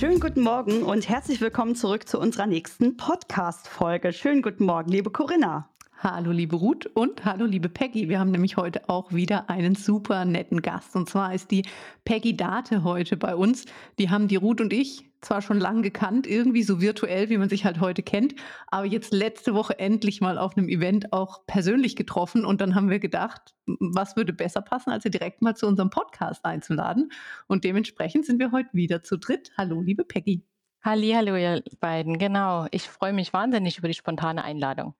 Schönen guten Morgen und herzlich willkommen zurück zu unserer nächsten Podcast-Folge. Schönen guten Morgen, liebe Corinna. Hallo liebe Ruth und hallo liebe Peggy. Wir haben nämlich heute auch wieder einen super netten Gast. Und zwar ist die Peggy Date heute bei uns. Die haben die Ruth und ich zwar schon lange gekannt, irgendwie so virtuell, wie man sich halt heute kennt, aber jetzt letzte Woche endlich mal auf einem Event auch persönlich getroffen. Und dann haben wir gedacht, was würde besser passen, als sie direkt mal zu unserem Podcast einzuladen. Und dementsprechend sind wir heute wieder zu dritt. Hallo liebe Peggy. Halli, hallo ihr beiden. Genau. Ich freue mich wahnsinnig über die spontane Einladung.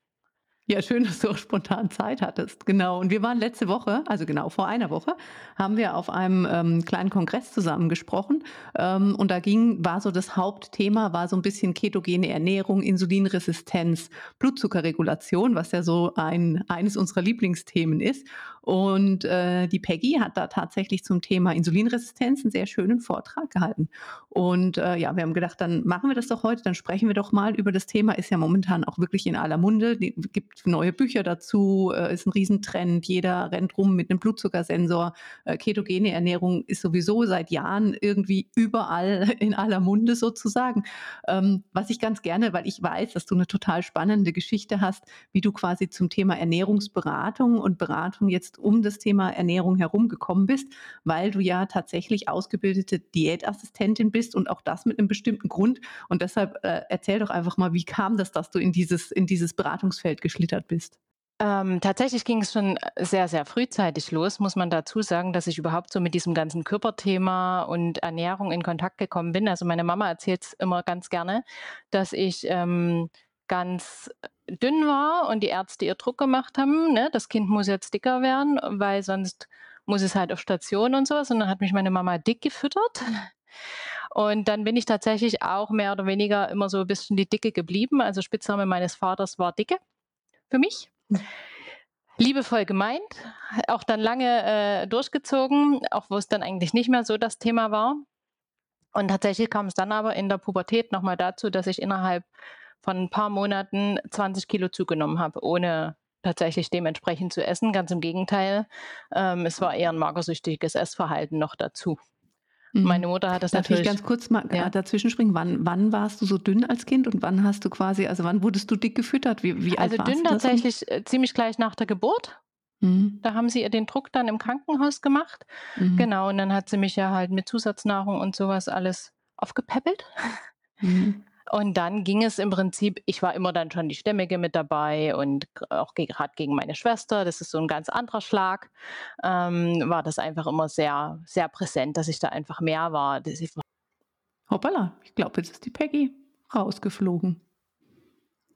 Ja, schön, dass du auch spontan Zeit hattest. Genau. Und wir waren letzte Woche, also genau vor einer Woche, haben wir auf einem ähm, kleinen Kongress zusammen gesprochen. Ähm, und da ging, war so das Hauptthema, war so ein bisschen ketogene Ernährung, Insulinresistenz, Blutzuckerregulation, was ja so ein, eines unserer Lieblingsthemen ist. Und äh, die Peggy hat da tatsächlich zum Thema Insulinresistenz einen sehr schönen Vortrag gehalten. Und äh, ja, wir haben gedacht, dann machen wir das doch heute, dann sprechen wir doch mal über das Thema. Ist ja momentan auch wirklich in aller Munde. Es gibt neue Bücher dazu, äh, ist ein Riesentrend. Jeder rennt rum mit einem Blutzuckersensor. Äh, ketogene Ernährung ist sowieso seit Jahren irgendwie überall in aller Munde sozusagen. Ähm, was ich ganz gerne, weil ich weiß, dass du eine total spannende Geschichte hast, wie du quasi zum Thema Ernährungsberatung und Beratung jetzt um das Thema Ernährung herum gekommen bist, weil du ja tatsächlich ausgebildete Diätassistentin bist und auch das mit einem bestimmten Grund. Und deshalb äh, erzähl doch einfach mal, wie kam das, dass du in dieses, in dieses Beratungsfeld geschlittert bist? Ähm, tatsächlich ging es schon sehr, sehr frühzeitig los, muss man dazu sagen, dass ich überhaupt so mit diesem ganzen Körperthema und Ernährung in Kontakt gekommen bin. Also meine Mama erzählt es immer ganz gerne, dass ich ähm, ganz dünn war und die Ärzte ihr Druck gemacht haben, ne, das Kind muss jetzt dicker werden, weil sonst muss es halt auf Station und sowas. Und dann hat mich meine Mama dick gefüttert. Und dann bin ich tatsächlich auch mehr oder weniger immer so ein bisschen die Dicke geblieben. Also Spitzname meines Vaters war Dicke für mich. Liebevoll gemeint, auch dann lange äh, durchgezogen, auch wo es dann eigentlich nicht mehr so das Thema war. Und tatsächlich kam es dann aber in der Pubertät nochmal dazu, dass ich innerhalb von ein paar Monaten 20 Kilo zugenommen habe, ohne tatsächlich dementsprechend zu essen. Ganz im Gegenteil, ähm, es war eher ein magersüchtiges Essverhalten noch dazu. Mhm. Meine Mutter hat das Darf natürlich. Ich ganz kurz mal ja. dazwischen springen? Wann, wann warst du so dünn als Kind und wann hast du quasi, also wann wurdest du dick gefüttert? Wie, wie also dünn tatsächlich äh, ziemlich gleich nach der Geburt. Mhm. Da haben sie ihr den Druck dann im Krankenhaus gemacht. Mhm. Genau, und dann hat sie mich ja halt mit Zusatznahrung und sowas alles aufgepäppelt. Mhm. Und dann ging es im Prinzip, ich war immer dann schon die Stämmige mit dabei und auch gerade gegen meine Schwester, das ist so ein ganz anderer Schlag, ähm, war das einfach immer sehr, sehr präsent, dass ich da einfach mehr war. Hoppala, ich glaube, jetzt ist die Peggy rausgeflogen.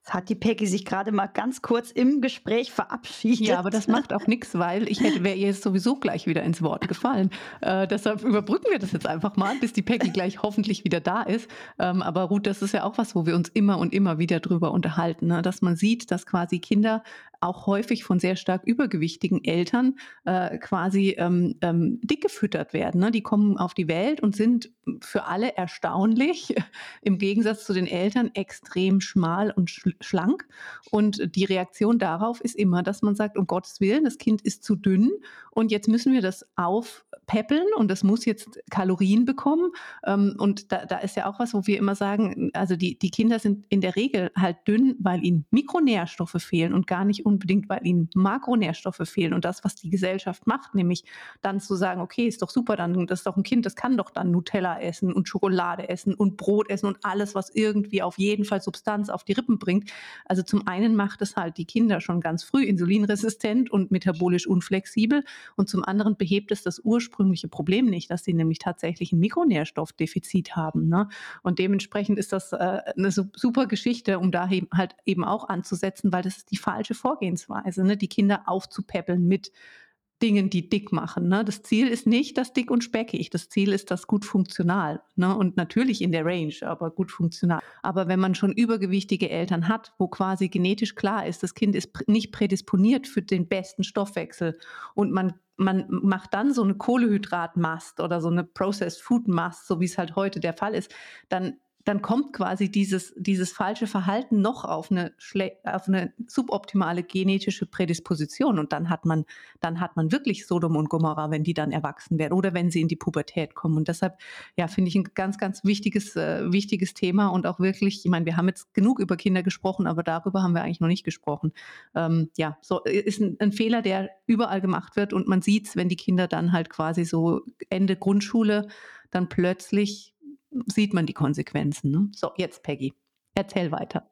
Hat die Peggy sich gerade mal ganz kurz im Gespräch verabschiedet. Ja, aber das macht auch nichts, weil ich hätte, wäre ihr jetzt sowieso gleich wieder ins Wort gefallen. Äh, deshalb überbrücken wir das jetzt einfach mal, bis die Peggy gleich hoffentlich wieder da ist. Ähm, aber Ruth, das ist ja auch was, wo wir uns immer und immer wieder drüber unterhalten, ne? dass man sieht, dass quasi Kinder auch häufig von sehr stark übergewichtigen Eltern äh, quasi ähm, ähm, dick gefüttert werden. Ne? Die kommen auf die Welt und sind für alle erstaunlich, im Gegensatz zu den Eltern, extrem schmal und schlank. Und die Reaktion darauf ist immer, dass man sagt, um Gottes Willen, das Kind ist zu dünn und jetzt müssen wir das aufpäppeln und das muss jetzt Kalorien bekommen. Ähm, und da, da ist ja auch was, wo wir immer sagen, also die, die Kinder sind in der Regel halt dünn, weil ihnen Mikronährstoffe fehlen und gar nicht unbedingt, weil ihnen Makronährstoffe fehlen und das, was die Gesellschaft macht, nämlich dann zu sagen, okay, ist doch super, dann das ist doch ein Kind, das kann doch dann Nutella essen und Schokolade essen und Brot essen und alles, was irgendwie auf jeden Fall Substanz auf die Rippen bringt. Also zum einen macht es halt die Kinder schon ganz früh insulinresistent und metabolisch unflexibel und zum anderen behebt es das ursprüngliche Problem nicht, dass sie nämlich tatsächlich ein Mikronährstoffdefizit haben. Ne? Und dementsprechend ist das äh, eine super Geschichte, um da halt eben auch anzusetzen, weil das ist die falsche Vorgehensweise. Vorgehensweise, ne? die Kinder aufzupäppeln mit Dingen, die dick machen. Ne? Das Ziel ist nicht das dick und speckig. Das Ziel ist das gut funktional. Ne? Und natürlich in der Range, aber gut funktional. Aber wenn man schon übergewichtige Eltern hat, wo quasi genetisch klar ist, das Kind ist nicht prädisponiert für den besten Stoffwechsel und man man macht dann so eine Kohlehydratmast oder so eine Processed Food Mast, so wie es halt heute der Fall ist, dann dann kommt quasi dieses, dieses falsche Verhalten noch auf eine, auf eine suboptimale genetische Prädisposition und dann hat man, dann hat man wirklich Sodom und Gomorra, wenn die dann erwachsen werden oder wenn sie in die Pubertät kommen. Und deshalb, ja, finde ich ein ganz, ganz wichtiges, äh, wichtiges Thema und auch wirklich, ich meine, wir haben jetzt genug über Kinder gesprochen, aber darüber haben wir eigentlich noch nicht gesprochen. Ähm, ja, so ist ein, ein Fehler, der überall gemacht wird und man sieht es, wenn die Kinder dann halt quasi so Ende Grundschule dann plötzlich sieht man die Konsequenzen. Ne? So, jetzt Peggy. Erzähl weiter.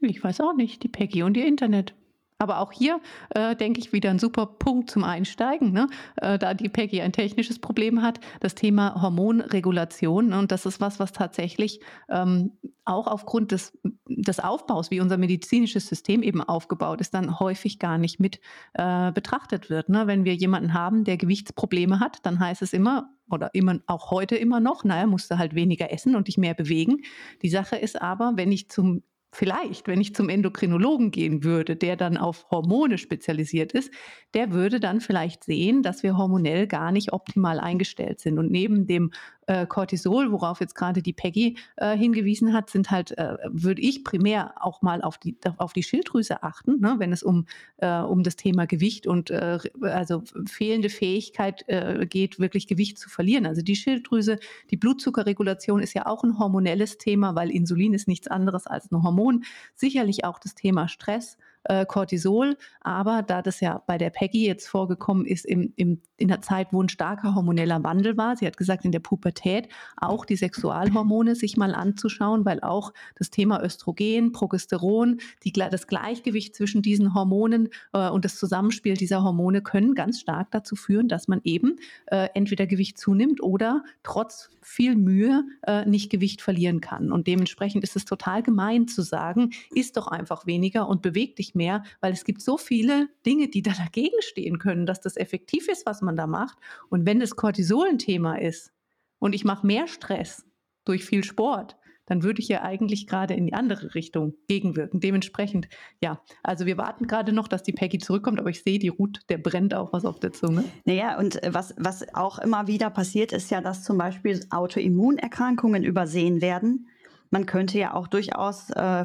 Ich weiß auch nicht, die Peggy und ihr Internet. Aber auch hier äh, denke ich wieder ein super Punkt zum Einsteigen, ne? äh, da die Peggy ein technisches Problem hat, das Thema Hormonregulation. Ne? Und das ist was, was tatsächlich ähm, auch aufgrund des, des Aufbaus, wie unser medizinisches System eben aufgebaut ist, dann häufig gar nicht mit äh, betrachtet wird. Ne? Wenn wir jemanden haben, der Gewichtsprobleme hat, dann heißt es immer, oder immer auch heute immer noch, naja, musste halt weniger essen und dich mehr bewegen. Die Sache ist aber, wenn ich zum vielleicht, wenn ich zum Endokrinologen gehen würde, der dann auf Hormone spezialisiert ist, der würde dann vielleicht sehen, dass wir hormonell gar nicht optimal eingestellt sind. Und neben dem äh, Cortisol, worauf jetzt gerade die Peggy äh, hingewiesen hat, sind halt, äh, würde ich primär auch mal auf die, auf die Schilddrüse achten, ne, wenn es um, äh, um das Thema Gewicht und äh, also fehlende Fähigkeit äh, geht, wirklich Gewicht zu verlieren. Also die Schilddrüse, die Blutzuckerregulation ist ja auch ein hormonelles Thema, weil Insulin ist nichts anderes als ein Hormon. Sicherlich auch das Thema Stress äh, Cortisol. Aber da das ja bei der Peggy jetzt vorgekommen ist im, im, in der Zeit, wo ein starker hormoneller Wandel war, sie hat gesagt, in der Pubertät auch die Sexualhormone sich mal anzuschauen, weil auch das Thema Östrogen, Progesteron, die, das Gleichgewicht zwischen diesen Hormonen äh, und das Zusammenspiel dieser Hormone können ganz stark dazu führen, dass man eben äh, entweder Gewicht zunimmt oder trotz viel Mühe äh, nicht Gewicht verlieren kann. Und dementsprechend ist es total gemein zu sagen, isst doch einfach weniger und beweg dich mehr, weil es gibt so viele Dinge, die da dagegen stehen können, dass das effektiv ist, was man da macht. Und wenn das Cortisol ein Thema ist und ich mache mehr Stress durch viel Sport, dann würde ich ja eigentlich gerade in die andere Richtung gegenwirken. Dementsprechend, ja, also wir warten gerade noch, dass die Peggy zurückkommt, aber ich sehe, die Ruth, der brennt auch was auf der Zunge. Naja, und äh, was, was auch immer wieder passiert, ist ja, dass zum Beispiel Autoimmunerkrankungen übersehen werden man könnte ja auch durchaus äh,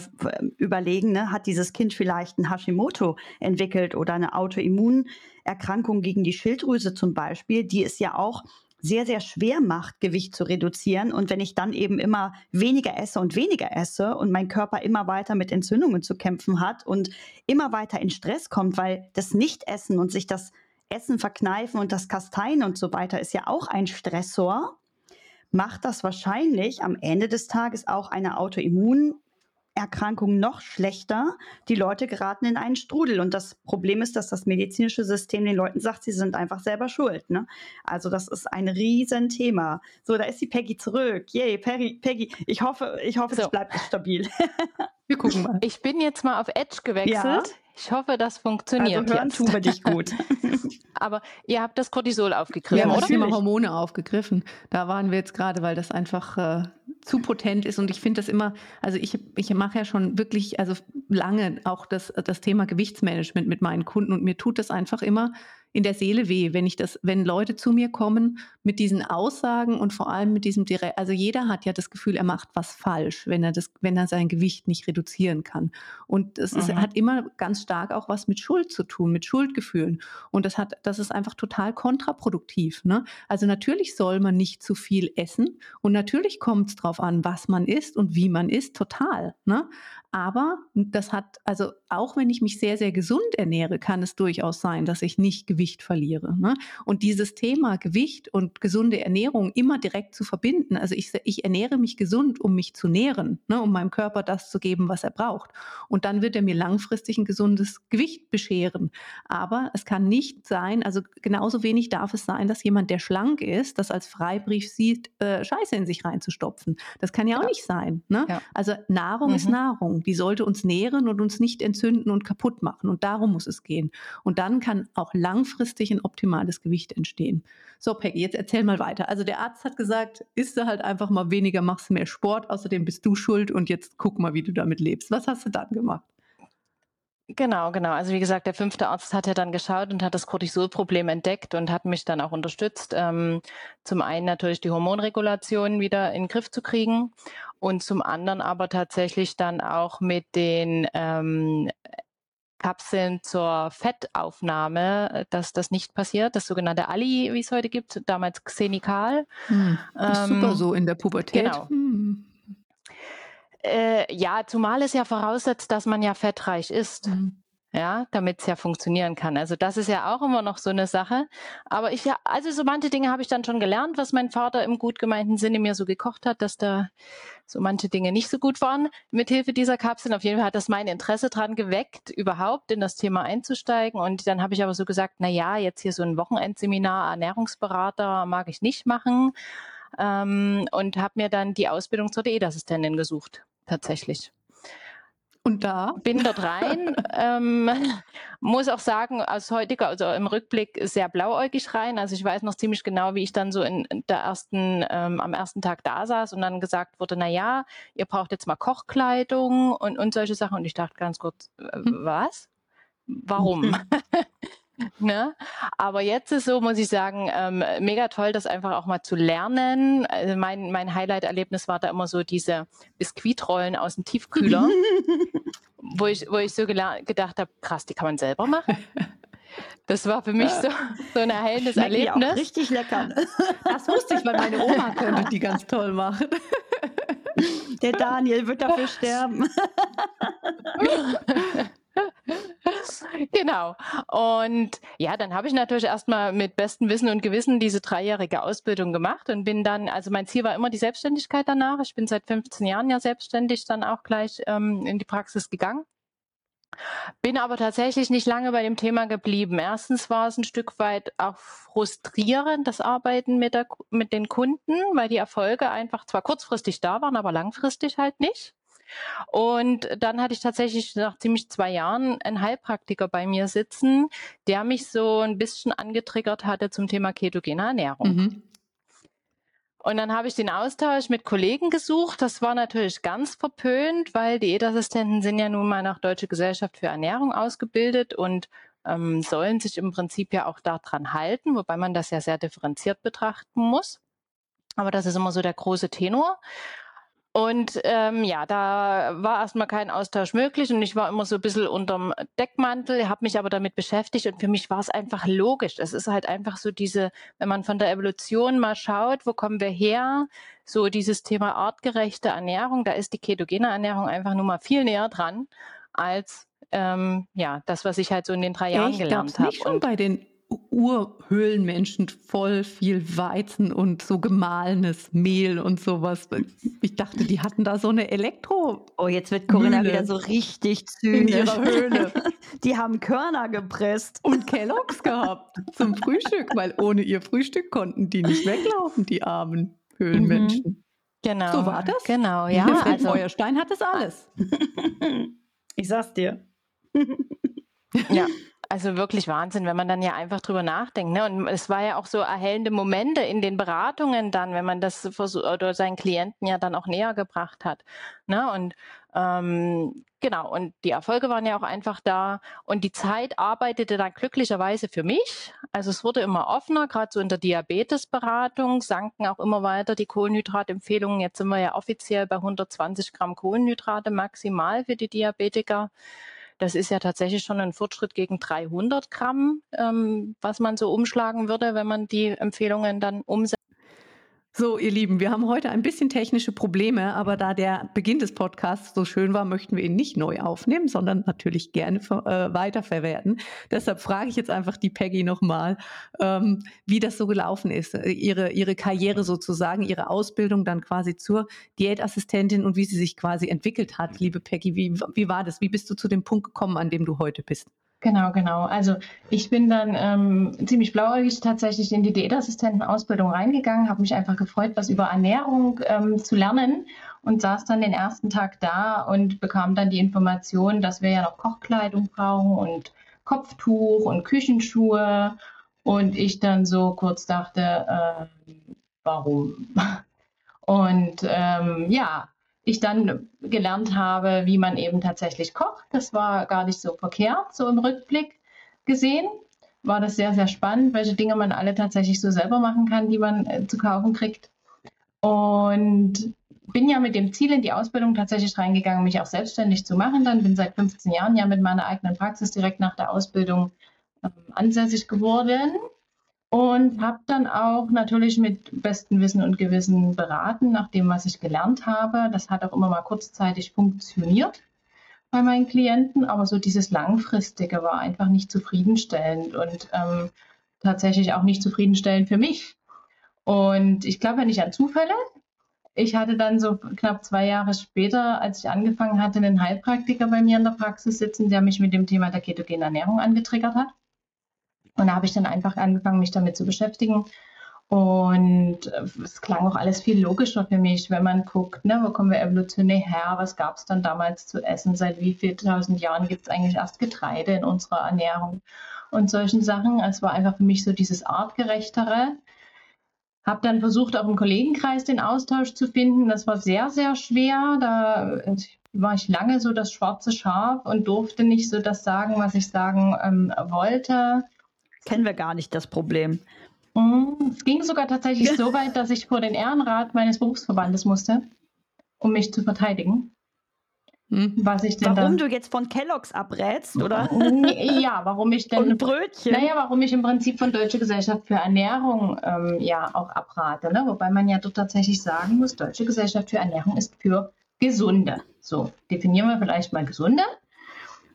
überlegen, ne, hat dieses Kind vielleicht ein Hashimoto entwickelt oder eine Autoimmunerkrankung gegen die Schilddrüse zum Beispiel, die es ja auch sehr, sehr schwer macht, Gewicht zu reduzieren. Und wenn ich dann eben immer weniger esse und weniger esse und mein Körper immer weiter mit Entzündungen zu kämpfen hat und immer weiter in Stress kommt, weil das Nichtessen und sich das Essen verkneifen und das Kasteien und so weiter ist ja auch ein Stressor macht das wahrscheinlich am Ende des Tages auch eine Autoimmunerkrankung noch schlechter. Die Leute geraten in einen Strudel. Und das Problem ist, dass das medizinische System den Leuten sagt, sie sind einfach selber schuld. Ne? Also das ist ein Riesenthema. So, da ist die Peggy zurück. Yay, Peggy, Peggy. Ich hoffe, ich hoffe, so. es bleibt stabil. Wir gucken mal. Ich bin jetzt mal auf Edge gewechselt. Ja. Ich hoffe, das funktioniert. Also hören jetzt. tun wir dich gut. Aber ihr habt das Cortisol aufgegriffen, wir haben oder? das Thema Hormone aufgegriffen. Da waren wir jetzt gerade, weil das einfach äh, zu potent ist. Und ich finde das immer, also ich, ich mache ja schon wirklich, also lange auch das, das Thema Gewichtsmanagement mit meinen Kunden und mir tut das einfach immer in der Seele weh, wenn ich das, wenn Leute zu mir kommen mit diesen Aussagen und vor allem mit diesem direkt, also jeder hat ja das Gefühl, er macht was falsch, wenn er das, wenn er sein Gewicht nicht reduzieren kann. Und es ist, mhm. hat immer ganz stark auch was mit Schuld zu tun, mit Schuldgefühlen. Und das hat, das ist einfach total kontraproduktiv. Ne? Also natürlich soll man nicht zu viel essen und natürlich kommt es darauf an, was man isst und wie man isst, total. Ne? Aber das hat, also auch wenn ich mich sehr, sehr gesund ernähre, kann es durchaus sein, dass ich nicht Gewicht verliere. Ne? Und dieses Thema Gewicht und gesunde Ernährung immer direkt zu verbinden, also ich, ich ernähre mich gesund, um mich zu nähren, ne? um meinem Körper das zu geben, was er braucht. Und dann wird er mir langfristig ein gesundes Gewicht bescheren. Aber es kann nicht sein, also genauso wenig darf es sein, dass jemand, der schlank ist, das als Freibrief sieht, äh, Scheiße in sich reinzustopfen. Das kann ja auch Ja. nicht sein. Ne? Ja. Also Nahrung ist Mhm. Nahrung. Die sollte uns nähren und uns nicht entzünden und kaputt machen. Und darum muss es gehen. Und dann kann auch langfristig ein optimales Gewicht entstehen. So, Peggy, jetzt erzähl mal weiter. Also der Arzt hat gesagt, isst du halt einfach mal weniger, machst mehr Sport, außerdem bist du schuld und jetzt guck mal, wie du damit lebst. Was hast du dann gemacht? Genau, genau. Also wie gesagt, der fünfte Arzt hat ja dann geschaut und hat das Cortisolproblem entdeckt und hat mich dann auch unterstützt, ähm, zum einen natürlich die Hormonregulation wieder in den Griff zu kriegen und zum anderen aber tatsächlich dann auch mit den ähm, Kapseln zur Fettaufnahme, äh, dass das nicht passiert. Das sogenannte Ali, wie es heute gibt, damals Xenical. Hm, ist super Ähm, so in der Pubertät. genau. Hm. Äh, ja, zumal es ja voraussetzt, dass man ja fettreich ist. Hm. Ja, damit es ja funktionieren kann. Also das ist ja auch immer noch so eine Sache. Aber ich also so manche Dinge habe ich dann schon gelernt, was mein Vater im gut gemeinten Sinne mir so gekocht hat, dass da so manche Dinge nicht so gut waren mit Hilfe dieser Kapseln. Auf jeden Fall hat das mein Interesse dran geweckt, überhaupt in das Thema einzusteigen. Und dann habe ich aber so gesagt, na ja, jetzt hier so ein Wochenendseminar Ernährungsberater mag ich nicht machen. Ähm, und habe mir dann die Ausbildung zur Diätassistentin gesucht, tatsächlich Und da? bin dort rein, ähm, muss auch sagen, aus heutiger, also im Rückblick sehr blauäugig rein. Also ich weiß noch ziemlich genau, wie ich dann so in der ersten, ähm, am ersten Tag da saß und dann gesagt wurde, na ja, ihr braucht jetzt mal Kochkleidung und, und solche Sachen. Und ich dachte ganz kurz, äh, Hm. was? Warum? Ne? Aber jetzt ist so, muss ich sagen, ähm, mega toll, das einfach auch mal zu lernen. Also mein, mein Highlight-Erlebnis war da immer so diese Biskuitrollen aus dem Tiefkühler, wo ich, wo ich so gedacht habe, krass, die kann man selber machen. Das war für mich so, so ein erhellendes Erlebnis. richtig lecker. Das wusste ich, weil meine Oma könnte die ganz toll machen. Der Daniel wird dafür sterben. Genau. Und ja, dann habe ich natürlich erstmal mit bestem Wissen und Gewissen diese dreijährige Ausbildung gemacht und bin dann, also mein Ziel war immer die Selbstständigkeit danach. Ich bin seit 15 Jahren ja selbstständig dann auch gleich ähm, in die Praxis gegangen. Bin aber tatsächlich nicht lange bei dem Thema geblieben. Erstens war es ein Stück weit auch frustrierend, das Arbeiten mit, der, mit den Kunden, weil die Erfolge einfach zwar kurzfristig da waren, aber langfristig halt nicht. Und dann hatte ich tatsächlich nach ziemlich zwei Jahren einen Heilpraktiker bei mir sitzen, der mich so ein bisschen angetriggert hatte zum Thema ketogene Ernährung. Mhm. Und dann habe ich den Austausch mit Kollegen gesucht. Das war natürlich ganz verpönt, weil Diätassistenten sind ja nun mal nach Deutsche Gesellschaft für Ernährung ausgebildet und ähm, sollen sich im Prinzip ja auch daran halten, wobei man das ja sehr differenziert betrachten muss. Aber das ist immer so der große Tenor. Und ähm, ja, da war erstmal kein Austausch möglich und ich war immer so ein bisschen unterm Deckmantel, habe mich aber damit beschäftigt und für mich war es einfach logisch. Es ist halt einfach so diese, wenn man von der Evolution mal schaut, wo kommen wir her, so dieses Thema artgerechte Ernährung, da ist die ketogene Ernährung einfach nur mal viel näher dran als ähm, ja das, was ich halt so in den drei Jahren? Gab's gelernt habe. nicht schon bei den Urhöhlenmenschen voll viel Weizen und so gemahlenes Mehl und sowas. Ich dachte, die hatten da so eine Elektro Oh, jetzt wird Corinna Mühle. wieder so richtig in zynisch. ihrer Höhle Die haben Körner gepresst. und Kelloggs gehabt zum Frühstück, weil ohne ihr Frühstück konnten die nicht weglaufen, die armen Höhlenmenschen. Genau. So war das? Genau, ja. Der Fred Also, Feuerstein hat das alles. Ich sag's dir. Ja, also wirklich Wahnsinn, wenn man dann ja einfach drüber nachdenkt. Ne? Und es war ja auch so erhellende Momente in den Beratungen dann, wenn man das oder seinen Klienten ja dann auch näher gebracht hat. Ne? Und ähm, genau, und die Erfolge waren ja auch einfach da. Und die Zeit arbeitete dann glücklicherweise für mich. Also es wurde immer offener, gerade so in der Diabetesberatung sanken auch immer weiter die Kohlenhydratempfehlungen. Jetzt sind wir ja offiziell bei 120 Gramm Kohlenhydrate maximal für die Diabetiker. Das ist ja tatsächlich schon ein Fortschritt gegen 300 Gramm, ähm, was man so umschlagen würde, wenn man die Empfehlungen dann umsetzt. So, ihr Lieben, wir haben heute ein bisschen technische Probleme, aber da der Beginn des Podcasts so schön war, möchten wir ihn nicht neu aufnehmen, sondern natürlich gerne äh, weiterverwerten. Deshalb frage ich jetzt einfach die Peggy nochmal, ähm, wie das so gelaufen ist, äh, ihre, ihre Karriere sozusagen, ihre Ausbildung dann quasi zur Diätassistentin und wie sie sich quasi entwickelt hat. Liebe Peggy, wie, wie war das? Wie bist du zu dem Punkt gekommen, an dem du heute bist? Genau, genau. Also ich bin dann ähm, ziemlich blauäugig tatsächlich in die Diätassistentenausbildung reingegangen, habe mich einfach gefreut, was über Ernährung ähm, zu lernen und saß dann den ersten Tag da und bekam dann die Information, dass wir ja noch Kochkleidung brauchen und Kopftuch und Küchenschuhe. Und ich dann so kurz dachte, äh, warum? Und ähm, ja, ich dann gelernt habe, wie man eben tatsächlich kocht. Das war gar nicht so verkehrt, so im Rückblick gesehen. War das sehr, sehr spannend, welche Dinge man alle tatsächlich so selber machen kann, die man äh, zu kaufen kriegt. Und bin ja mit dem Ziel in die Ausbildung tatsächlich reingegangen, mich auch selbstständig zu machen. Dann bin seit 15 Jahren ja mit meiner eigenen Praxis direkt nach der Ausbildung ähm, ansässig geworden und habe dann auch natürlich mit bestem Wissen und Gewissen beraten, nach dem, was ich gelernt habe. Das hat auch immer mal kurzzeitig funktioniert bei meinen Klienten, aber so dieses Langfristige war einfach nicht zufriedenstellend und ähm, tatsächlich auch nicht zufriedenstellend für mich. Und ich glaube ja nicht an Zufälle. Ich hatte dann so knapp zwei Jahre später, als ich angefangen hatte, einen Heilpraktiker bei mir in der Praxis sitzen, der mich mit dem Thema der ketogenen Ernährung angetriggert hat. Und da habe ich dann einfach angefangen, mich damit zu beschäftigen. Und äh, es klang auch alles viel logischer für mich, wenn man guckt, ne, wo kommen wir evolutionär her, was gab es dann damals zu essen, seit wie vielen tausend Jahren gibt es eigentlich erst Getreide in unserer Ernährung und solchen Sachen. Es war einfach für mich so dieses artgerechtere. Habe dann versucht, auch im Kollegenkreis den Austausch zu finden. Das war sehr, sehr schwer. Da war ich lange so das schwarze Schaf und durfte nicht so das sagen, was ich sagen ähm, wollte kennen wir gar nicht das Problem. Mm, es ging sogar tatsächlich so weit, dass ich vor den Ehrenrat meines Berufsverbandes musste, um mich zu verteidigen. Hm. Was ich denn warum dann, du jetzt von Kelloggs abrätst, oder? Ja, warum ich denn. Und Brötchen. Naja, warum ich im Prinzip von Deutsche Gesellschaft für Ernährung ähm, ja auch abrate. Ne? Wobei man ja dort tatsächlich sagen muss, Deutsche Gesellschaft für Ernährung ist für Gesunde. So, definieren wir vielleicht mal Gesunde.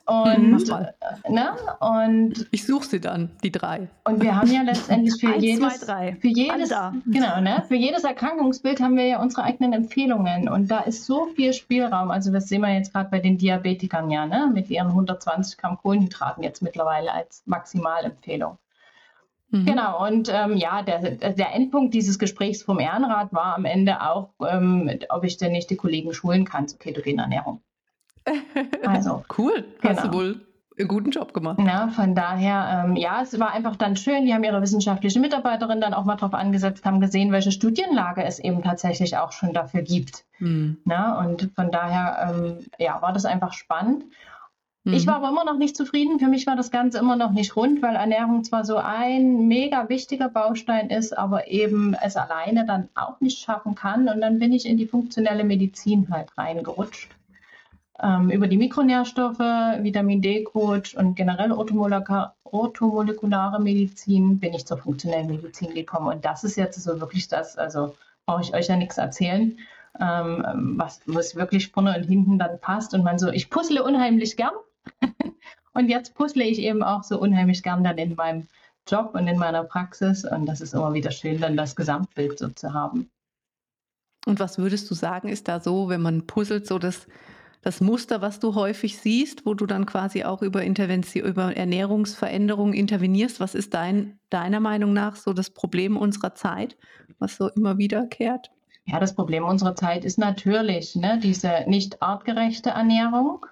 Und, mhm, ne? und ich suche sie dann, die drei. Und wir haben ja letztendlich für Eins, jedes, zwei, für jedes, genau, ne? für jedes Erkrankungsbild haben wir ja unsere eigenen Empfehlungen. Und da ist so viel Spielraum. Also das sehen wir jetzt gerade bei den Diabetikern ja, ne? mit ihren 120 Gramm Kohlenhydraten jetzt mittlerweile als Maximalempfehlung. Mhm. Genau, und ähm, ja, der, der Endpunkt dieses Gesprächs vom Ehrenrat war am Ende auch, ähm, ob ich denn nicht die Kollegen schulen kann zur ketogenen Ernährung. Also cool, genau. hast du genau. wohl einen guten Job gemacht. Ja, von daher, ähm, ja, es war einfach dann schön. Die haben ihre wissenschaftliche Mitarbeiterin dann auch mal drauf angesetzt, haben gesehen, welche Studienlage es eben tatsächlich auch schon dafür gibt. Mhm. Na, und von daher, ähm, ja, war das einfach spannend. Mhm. Ich war aber immer noch nicht zufrieden. Für mich war das Ganze immer noch nicht rund, weil Ernährung zwar so ein mega wichtiger Baustein ist, aber eben es alleine dann auch nicht schaffen kann. Und dann bin ich in die funktionelle Medizin halt reingerutscht ähm, über die Mikronährstoffe, Vitamin D-Coach und generell orthomolekulare Medizin bin ich zur funktionellen Medizin gekommen. Und das ist jetzt so wirklich das, also brauche ich euch ja nichts erzählen, ähm, was, was wirklich vorne und hinten dann passt. Und man so, ich puzzle unheimlich gern. und jetzt puzzle ich eben auch so unheimlich gern dann in meinem Job und in meiner Praxis. Und das ist immer wieder schön, dann das Gesamtbild so zu haben. Und was würdest du sagen, ist da so, wenn man puzzelt, so das das Muster, was du häufig siehst, wo du dann quasi auch über Intervention, über Ernährungsveränderungen intervenierst. Was ist dein, deiner Meinung nach so das Problem unserer Zeit, was so immer wiederkehrt? Ja, das Problem unserer Zeit ist natürlich ne, diese nicht artgerechte Ernährung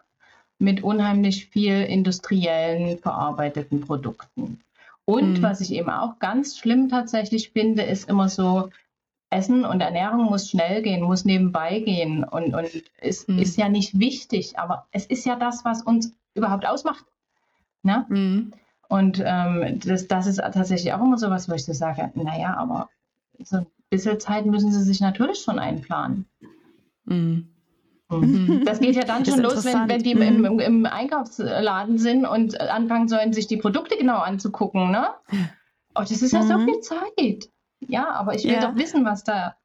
mit unheimlich viel industriellen verarbeiteten Produkten. Und mhm. was ich eben auch ganz schlimm tatsächlich finde, ist immer so Essen und Ernährung muss schnell gehen, muss nebenbei gehen und, und ist, mhm. ist ja nicht wichtig, aber es ist ja das, was uns überhaupt ausmacht. Ne? Mhm. Und ähm, das, das ist tatsächlich auch immer so was, wo ich so sage, naja, aber so ein bisschen Zeit müssen sie sich natürlich schon einplanen. Mhm. Das geht ja dann schon los, wenn, wenn die im, im, mhm. im, Einkaufsladen sind und anfangen sollen, sich die Produkte genau anzugucken. Ne? Oh, das ist ja so viel Zeit. Ja, aber ich will ja. doch wissen, was da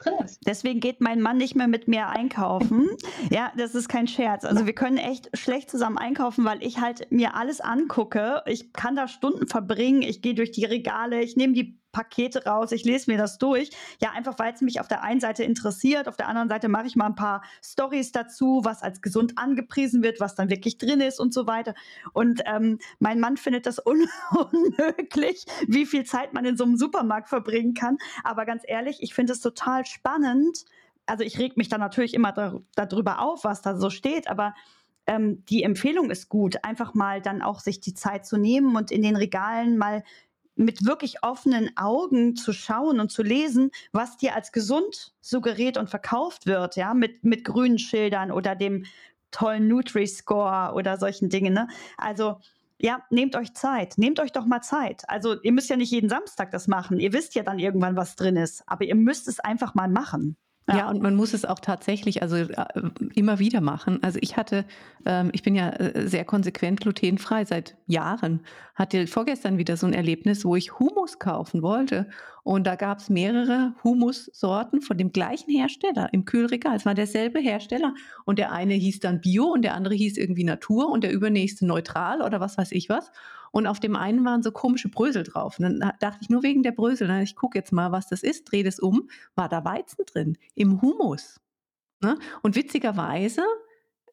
drin ist. Deswegen geht mein Mann nicht mehr mit mir einkaufen. ja, das ist kein Scherz. Also wir können echt schlecht zusammen einkaufen, weil ich halt mir alles angucke. Ich kann da Stunden verbringen. Ich gehe durch die Regale, ich nehme die Pakete raus, ich lese mir das durch. Ja, einfach weil es mich auf der einen Seite interessiert, auf der anderen Seite mache ich mal ein paar Stories dazu, was als gesund angepriesen wird, was dann wirklich drin ist und so weiter. Und ähm, mein Mann findet das un unmöglich, wie viel Zeit man in so einem Supermarkt verbringen kann. Aber ganz ehrlich, ich finde es total spannend. Also ich reg mich da natürlich immer darüber auf, was da so steht, aber ähm, die Empfehlung ist gut, einfach mal dann auch sich die Zeit zu nehmen und in den Regalen mal mit wirklich offenen Augen zu schauen und zu lesen, was dir als gesund suggeriert und verkauft wird, ja, mit, mit grünen Schildern oder dem tollen Nutri-Score oder solchen Dingen. Ne? Also ja, nehmt euch Zeit. Nehmt euch doch mal Zeit. Also ihr müsst ja nicht jeden Samstag das machen. Ihr wisst ja dann irgendwann, was drin ist. Aber ihr müsst es einfach mal machen. Ja. und man muss es auch tatsächlich, also äh, immer wieder machen. Also ich hatte, ähm, ich bin ja äh, sehr konsequent glutenfrei seit Jahren. Hatte vorgestern wieder so ein Erlebnis, wo ich Humus kaufen wollte. Und da gab es mehrere Humussorten von dem gleichen Hersteller im Kühlregal. Es war derselbe Hersteller. Und der eine hieß dann Bio und der andere hieß irgendwie Natur und der übernächste neutral oder was weiß ich was. Und auf dem einen waren so komische Brösel drauf. Und dann dachte ich nur wegen der Brösel, ich gucke jetzt mal, was das ist, drehe das um, war da Weizen drin, im Humus. Ne? Und witzigerweise,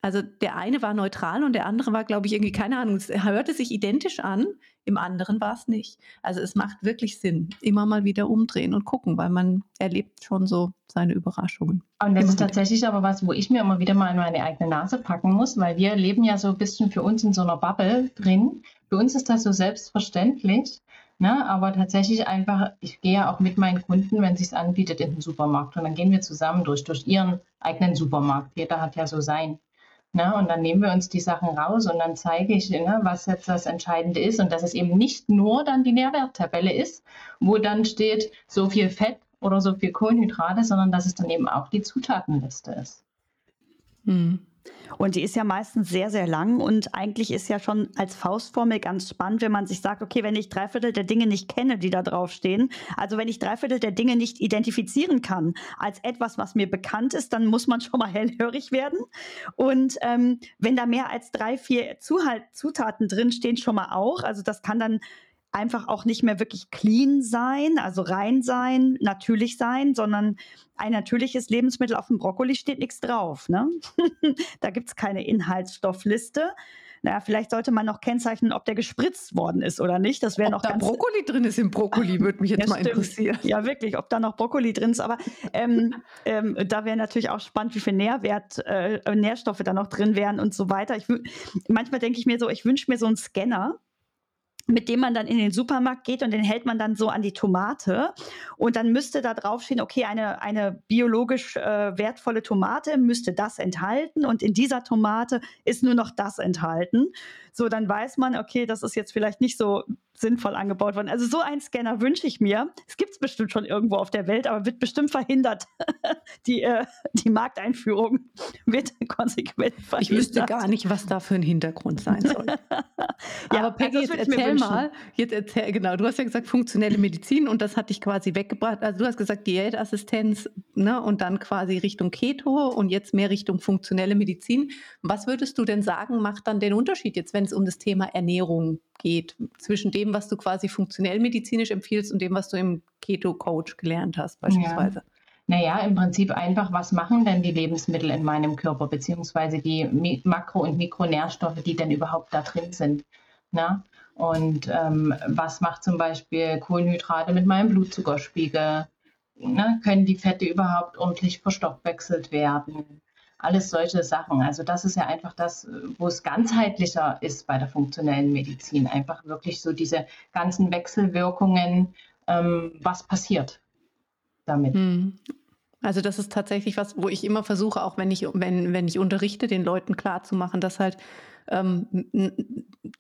also der eine war neutral und der andere war, glaube ich, irgendwie, keine Ahnung, es hörte sich identisch an, im anderen war es nicht. Also es macht wirklich Sinn, immer mal wieder umdrehen und gucken, weil man erlebt schon so seine Überraschungen. Und das ist tatsächlich aber was, wo ich mir immer wieder mal in meine eigene Nase packen muss, weil wir leben ja so ein bisschen für uns in so einer Bubble drin für uns ist das so selbstverständlich, ne? aber tatsächlich einfach, ich gehe ja auch mit meinen Kunden, wenn es sich anbietet, in den Supermarkt und dann gehen wir zusammen durch, durch ihren eigenen Supermarkt. Jeder hat ja so sein. Ne? Und dann nehmen wir uns die Sachen raus und dann zeige ich, ne, was jetzt das Entscheidende ist und dass es eben nicht nur dann die Nährwerttabelle ist, wo dann steht, so viel Fett oder so viel Kohlenhydrate, sondern dass es dann eben auch die Zutatenliste ist. Hm. Und die ist ja meistens sehr, sehr lang und eigentlich ist ja schon als Faustformel ganz spannend, wenn man sich sagt, okay, wenn ich drei Viertel der Dinge nicht kenne, die da draufstehen, also wenn ich drei Viertel der Dinge nicht identifizieren kann als etwas, was mir bekannt ist, dann muss man schon mal hellhörig werden. Und ähm, wenn da mehr als drei, vier Zuhalt Zutaten drinstehen, schon mal auch. Also das kann dann einfach auch nicht mehr wirklich clean sein, also rein sein, natürlich sein, sondern ein natürliches Lebensmittel auf dem Brokkoli steht nichts drauf. Ne? da gibt es keine Inhaltsstoffliste. Naja, vielleicht sollte man noch kennzeichnen, ob der gespritzt worden ist oder nicht. Das wäre noch da ganz Brokkoli drin ist im Brokkoli, würde mich jetzt ja, mal stimmt. interessieren. Ja, wirklich, ob da noch Brokkoli drin ist. Aber ähm, ähm, da wäre natürlich auch spannend, wie viel Nährwert, äh, Nährstoffe da noch drin wären und so weiter. Ich, manchmal denke ich mir so, ich wünsche mir so einen Scanner, mit dem man dann in den Supermarkt geht und den hält man dann so an die Tomate und dann müsste da draufstehen, okay, eine, eine biologisch äh, wertvolle Tomate müsste das enthalten und in dieser Tomate ist nur noch das enthalten. So, dann weiß man, okay, das ist jetzt vielleicht nicht so sinnvoll angebaut worden. Also so einen Scanner wünsche ich mir. Es gibt es bestimmt schon irgendwo auf der Welt, aber wird bestimmt verhindert. die, äh, die Markteinführung wird konsequent verhindert. Ich wüsste gar nicht, was da für ein Hintergrund sein soll. ja, aber Peggy, jetzt erzähl mal, jetzt erzähl, genau, du hast ja gesagt funktionelle Medizin und das hat dich quasi weggebracht. Also du hast gesagt Diätassistenz ne, und dann quasi Richtung Keto und jetzt mehr Richtung funktionelle Medizin. Was würdest du denn sagen, macht dann den Unterschied jetzt, wenn es um das Thema Ernährung geht, zwischen dem, was du quasi funktionell medizinisch empfiehlst und dem, was du im Keto-Coach gelernt hast, beispielsweise? Ja. Naja, im Prinzip einfach, was machen denn die Lebensmittel in meinem Körper, beziehungsweise die Makro- und Mikronährstoffe, die denn überhaupt da drin sind. Na? Und ähm, was macht zum Beispiel Kohlenhydrate mit meinem Blutzuckerspiegel? Na? Können die Fette überhaupt ordentlich verstoffwechselt werden? alles solche Sachen. Also das ist ja einfach das, wo es ganzheitlicher ist bei der funktionellen Medizin. Einfach wirklich so diese ganzen Wechselwirkungen, ähm, was passiert damit. Hm. Also das ist tatsächlich was, wo ich immer versuche, auch wenn ich, wenn, wenn ich unterrichte, den Leuten klarzumachen, dass halt ähm,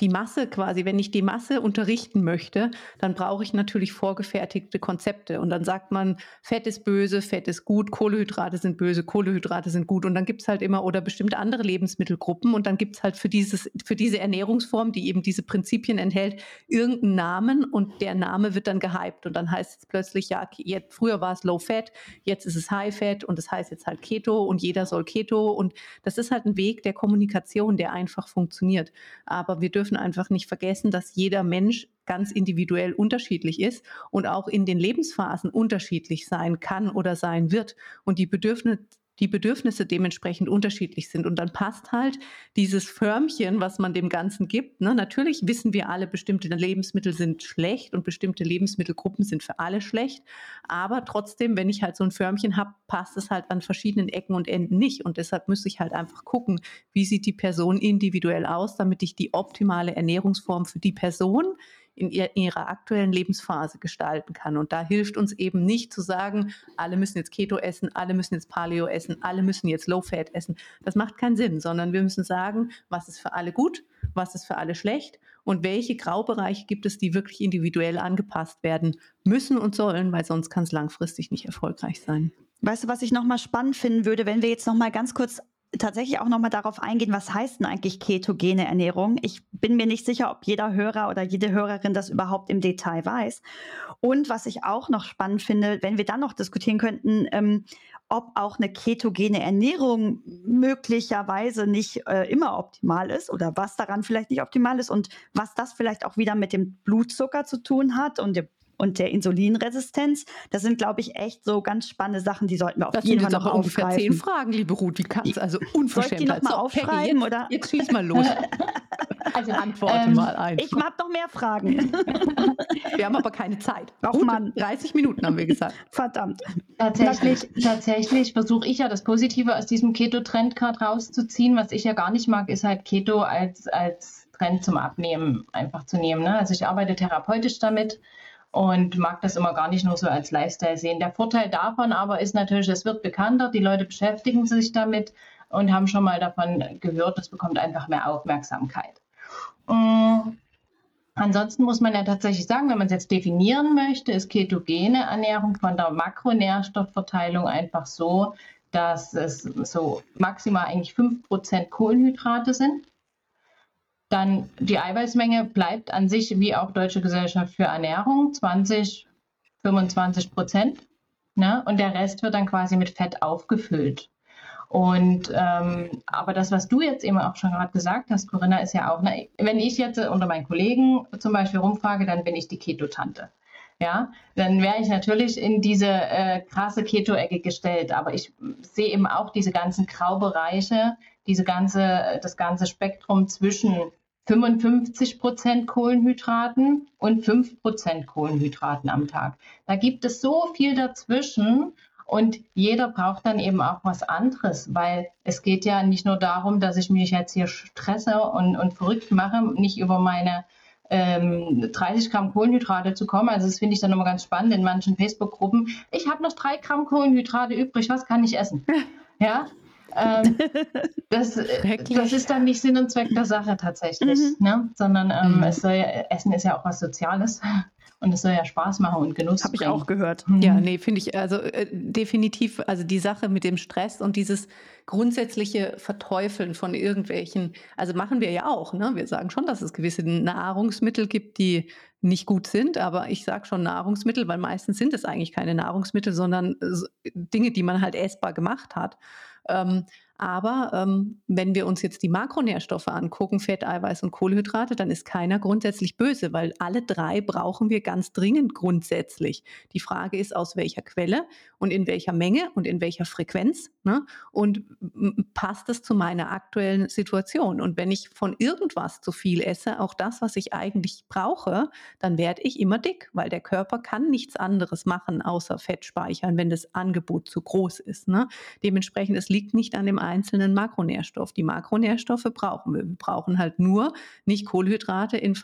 die Masse quasi, wenn ich die Masse unterrichten möchte, dann brauche ich natürlich vorgefertigte Konzepte. Und dann sagt man, Fett ist böse, Fett ist gut, Kohlehydrate sind böse, Kohlehydrate sind gut. Und dann gibt es halt immer oder bestimmte andere Lebensmittelgruppen. Und dann gibt es halt für, dieses, für diese Ernährungsform, die eben diese Prinzipien enthält, irgendeinen Namen und der Name wird dann gehypt. Und dann heißt es plötzlich, ja, jetzt, früher war es Low Fat, jetzt ist es High Fat und es das heißt jetzt halt Keto und jeder soll Keto. Und das ist halt ein Weg der Kommunikation, der einfach funktioniert. Aber wir dürfen einfach nicht vergessen, dass jeder Mensch ganz individuell unterschiedlich ist und auch in den Lebensphasen unterschiedlich sein kann oder sein wird und die Bedürfnisse die Bedürfnisse dementsprechend unterschiedlich sind. Und dann passt halt dieses Förmchen, was man dem Ganzen gibt. Ne? Natürlich wissen wir alle, bestimmte Lebensmittel sind schlecht und bestimmte Lebensmittelgruppen sind für alle schlecht. Aber trotzdem, wenn ich halt so ein Förmchen habe, passt es halt an verschiedenen Ecken und Enden nicht. Und deshalb muss ich halt einfach gucken, wie sieht die Person individuell aus, damit ich die optimale Ernährungsform für die Person in, ihr, ihrer aktuellen Lebensphase gestalten kann. Und da hilft uns eben nicht zu sagen, alle müssen jetzt Keto essen, alle müssen jetzt Paleo essen, alle müssen jetzt Low Fat essen. Das macht keinen Sinn, sondern wir müssen sagen, was ist für alle gut, was ist für alle schlecht und welche Graubereiche gibt es, die wirklich individuell angepasst werden müssen und sollen, weil sonst kann es langfristig nicht erfolgreich sein. Weißt du, was ich nochmal spannend finden würde, wenn wir jetzt nochmal ganz kurz tatsächlich auch nochmal darauf eingehen, was heißt denn eigentlich ketogene Ernährung? Ich bin mir nicht sicher, ob jeder Hörer oder jede Hörerin das überhaupt im Detail weiß. Und was ich auch noch spannend finde, wenn wir dann noch diskutieren könnten, ähm, ob auch eine ketogene Ernährung möglicherweise nicht äh, immer optimal ist oder was daran vielleicht nicht optimal ist und was das vielleicht auch wieder mit dem Blutzucker zu tun hat und dem und der Insulinresistenz. Das sind, glaube ich, echt so ganz spannende Sachen, die sollten wir auf das jeden Fall noch aufgreifen. ungefähr zehn Fragen, liebe Ruth, wie kannst also unverschämt. Soll ich die noch mal so, aufschreiben? Peggy, jetzt, Jetzt schieß mal los. also antworte ähm, mal ein. Ich habe noch mehr Fragen. wir haben aber keine Zeit. Ach Gut, Mann. 30 Minuten haben wir gesagt. Verdammt. Tatsächlich, tatsächlich versuche ich ja das Positive aus diesem Keto-Trend gerade rauszuziehen. Was ich ja gar nicht mag, ist halt Keto als, als Trend zum Abnehmen einfach zu nehmen. Ne? Also ich arbeite therapeutisch damit und mag das immer gar nicht nur so als Lifestyle sehen. Der Vorteil davon aber ist natürlich, es wird bekannter, die Leute beschäftigen sich damit und haben schon mal davon gehört, es bekommt einfach mehr Aufmerksamkeit. Mhm. Ansonsten muss man ja tatsächlich sagen, wenn man es jetzt definieren möchte, ist ketogene Ernährung von der Makronährstoffverteilung einfach so, dass es so maximal eigentlich 5% Kohlenhydrate sind. Dann die Eiweißmenge bleibt an sich, wie auch Deutsche Gesellschaft für Ernährung, 20, 25 Prozent. Ne? Und der Rest wird dann quasi mit Fett aufgefüllt. Und ähm, aber das, was du jetzt eben auch schon gerade gesagt hast, Corinna, ist ja auch, ne, wenn ich jetzt unter meinen Kollegen zum Beispiel rumfrage, dann bin ich die Keto-Tante. Ja, dann wäre ich natürlich in diese äh, krasse Keto-Ecke gestellt. Aber ich sehe eben auch diese ganzen Graubereiche, diese ganze, das ganze Spektrum zwischen 55 Prozent Kohlenhydraten und 5 Prozent Kohlenhydraten am Tag. Da gibt es so viel dazwischen und jeder braucht dann eben auch was anderes, weil es geht ja nicht nur darum, dass ich mich jetzt hier stresse und, und verrückt mache, nicht über meine ähm, 30 Gramm Kohlenhydrate zu kommen. Also das finde ich dann immer ganz spannend in manchen Facebook-Gruppen. Ich habe noch drei Gramm Kohlenhydrate übrig, was kann ich essen? Ja, ähm, das, äh, das, ist dann nicht Sinn und Zweck der Sache tatsächlich, mhm. ne? sondern ähm, mhm. es soll ja, Essen ist ja auch was Soziales. Und es soll ja Spaß machen und Genuss Habe ich auch gehört. Mhm. Ja, nee, finde ich, also äh, definitiv, also die Sache mit dem Stress und dieses grundsätzliche Verteufeln von irgendwelchen, also machen wir ja auch, ne? Wir sagen schon, dass es gewisse Nahrungsmittel gibt, die nicht gut sind, aber ich sage schon Nahrungsmittel, weil meistens sind es eigentlich keine Nahrungsmittel, sondern äh, Dinge, die man halt essbar gemacht hat. Ähm, aber ähm, wenn wir uns jetzt die Makronährstoffe angucken, Fett, Eiweiß und Kohlenhydrate, dann ist keiner grundsätzlich böse, weil alle drei brauchen wir ganz dringend grundsätzlich. Die Frage ist, aus welcher Quelle und in welcher Menge und in welcher Frequenz ne? und passt es zu meiner aktuellen Situation. Und wenn ich von irgendwas zu viel esse, auch das, was ich eigentlich brauche, dann werde ich immer dick, weil der Körper kann nichts anderes machen, außer Fett speichern, wenn das Angebot zu groß ist. Ne? Dementsprechend, es liegt nicht an dem einzelnen Makronährstoff. Die Makronährstoffe brauchen wir. Wir brauchen halt nur nicht Kohlenhydrate in,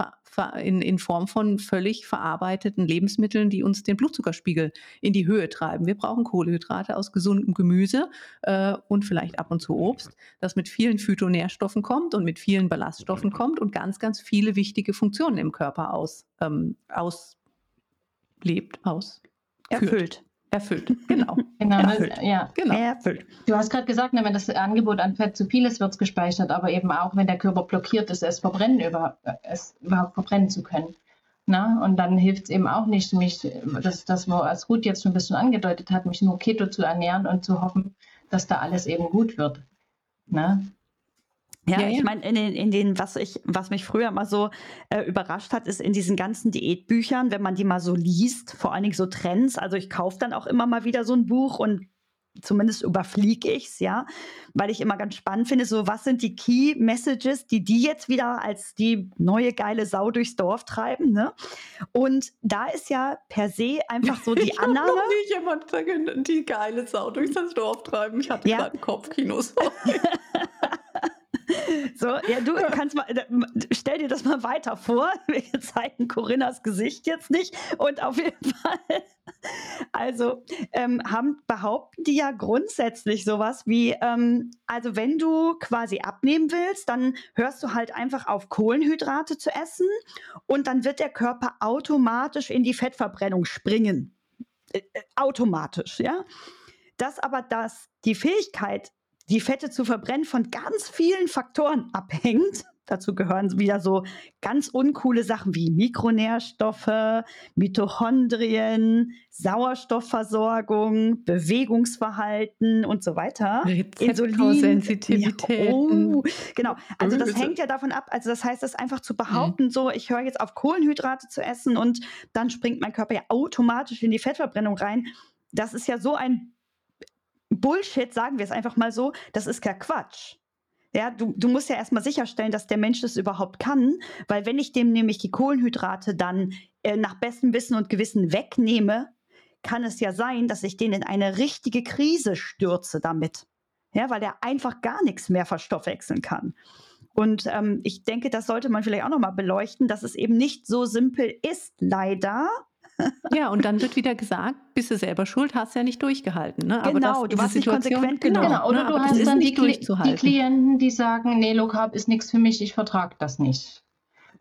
in, in Form von völlig verarbeiteten Lebensmitteln, die uns den Blutzuckerspiegel in die Höhe treiben. Wir brauchen Kohlenhydrate aus gesundem Gemüse äh, und vielleicht ab und zu Obst, das mit vielen Phytonährstoffen kommt und mit vielen Ballaststoffen kommt und ganz, ganz viele wichtige Funktionen im Körper aus, ähm, auslebt, aus. Erfüllt. Erfüllt, genau. genau erfüllt. ja. genau. Erfüllt. Du hast gerade gesagt, ne, wenn das Angebot an Fett zu viel ist, wird es gespeichert, aber eben auch, wenn der Körper blockiert ist, es, verbrennen über, es überhaupt verbrennen zu können. Na? Und dann hilft es eben auch nicht, mich, das, das was Ruth jetzt schon ein bisschen angedeutet hat, mich nur Keto zu ernähren und zu hoffen, dass da alles eben gut wird. Na? Ja, ja, ich meine, in den, in den, was ich, was mich früher mal so äh, überrascht hat, ist in diesen ganzen Diätbüchern, wenn man die mal so liest, vor allen Dingen so Trends. Also ich kaufe dann auch immer mal wieder so ein Buch und zumindest überfliege ich es, ja, weil ich immer ganz spannend finde, so was sind die Key Messages, die die jetzt wieder als die neue geile Sau durchs Dorf treiben, ne? Und da ist ja per se einfach so die ich Annahme. Noch nie jemand die geile Sau durchs Dorf treiben. Ich hatte ja. gerade Kopfkinos. So, ja, du kannst mal, stell dir das mal weiter vor. Wir zeigen Corinnas Gesicht jetzt nicht. Und auf jeden Fall, also ähm, haben, behaupten die ja grundsätzlich sowas wie, ähm, also wenn du quasi abnehmen willst, dann hörst du halt einfach auf, Kohlenhydrate zu essen und dann wird der Körper automatisch in die Fettverbrennung springen. Äh, äh automatisch, ja. Dass aber das, die Fähigkeit, die Fette zu verbrennen von ganz vielen Faktoren abhängt. Dazu gehören wieder so ganz uncoole Sachen wie Mikronährstoffe, Mitochondrien, Sauerstoffversorgung, Bewegungsverhalten und so weiter. Rezeptorsensitivitäten. Ja, oh, genau. Also das hängt ja davon ab. Also das heißt, das einfach zu behaupten, mhm. so ich höre jetzt auf Kohlenhydrate zu essen und dann springt mein Körper ja automatisch in die Fettverbrennung rein. Das ist ja so ein Bullshit, sagen wir es einfach mal so, das ist kein Quatsch. Ja, du, du musst ja erstmal sicherstellen, dass der Mensch das überhaupt kann, weil wenn ich dem nämlich die Kohlenhydrate dann äh, nach bestem Wissen und Gewissen wegnehme, kann es ja sein, dass ich den in eine richtige Krise stürze damit. Ja, weil er einfach gar nichts mehr verstoffwechseln kann. Und ähm, ich denke, das sollte man vielleicht auch nochmal beleuchten, dass es eben nicht so simpel ist, leider, ja, und dann wird wieder gesagt, bist du selber schuld, hast ja nicht durchgehalten. Ne? Aber genau, das, du warst nicht konsequent genau. genau. Oder ne? du hast dann die, die, Klienten, die sagen, nee, Low Carb ist nichts für mich, ich vertrage das nicht.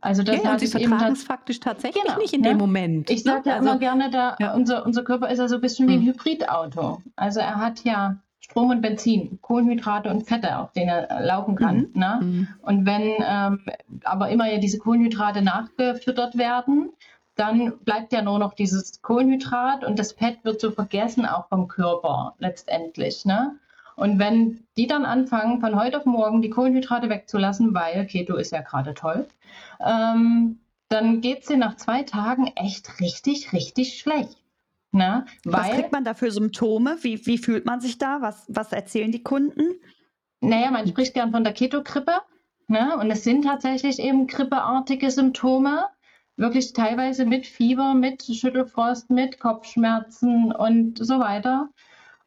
Also das ja, und sie vertragen es faktisch tatsächlich genau, nicht in ne? dem Moment. Ich sage ne? ja also, immer gerne, da, ja. unser, unser Körper ist ja so ein bisschen wie ein hm. Hybridauto. Also er hat ja Strom und Benzin, Kohlenhydrate und Fette, auf denen er laufen kann. Mhm. Ne? Mhm. Und wenn ähm, aber immer ja diese Kohlenhydrate nachgefüttert werden, dann bleibt ja nur noch dieses Kohlenhydrat und das Fett wird so vergessen auch vom Körper letztendlich. Ne? Und wenn die dann anfangen, von heute auf morgen die Kohlenhydrate wegzulassen, weil Keto ist ja gerade toll, ähm, dann geht es dir nach zwei Tagen echt richtig, richtig schlecht. Ne? was kriegt man da für Symptome? Wie, wie fühlt man sich da? Was, was erzählen die Kunden? Naja, man spricht gern von der Keto-Grippe. Ne? Und es sind tatsächlich eben grippeartige Symptome wirklich teilweise mit Fieber, mit Schüttelfrost, mit Kopfschmerzen und so weiter.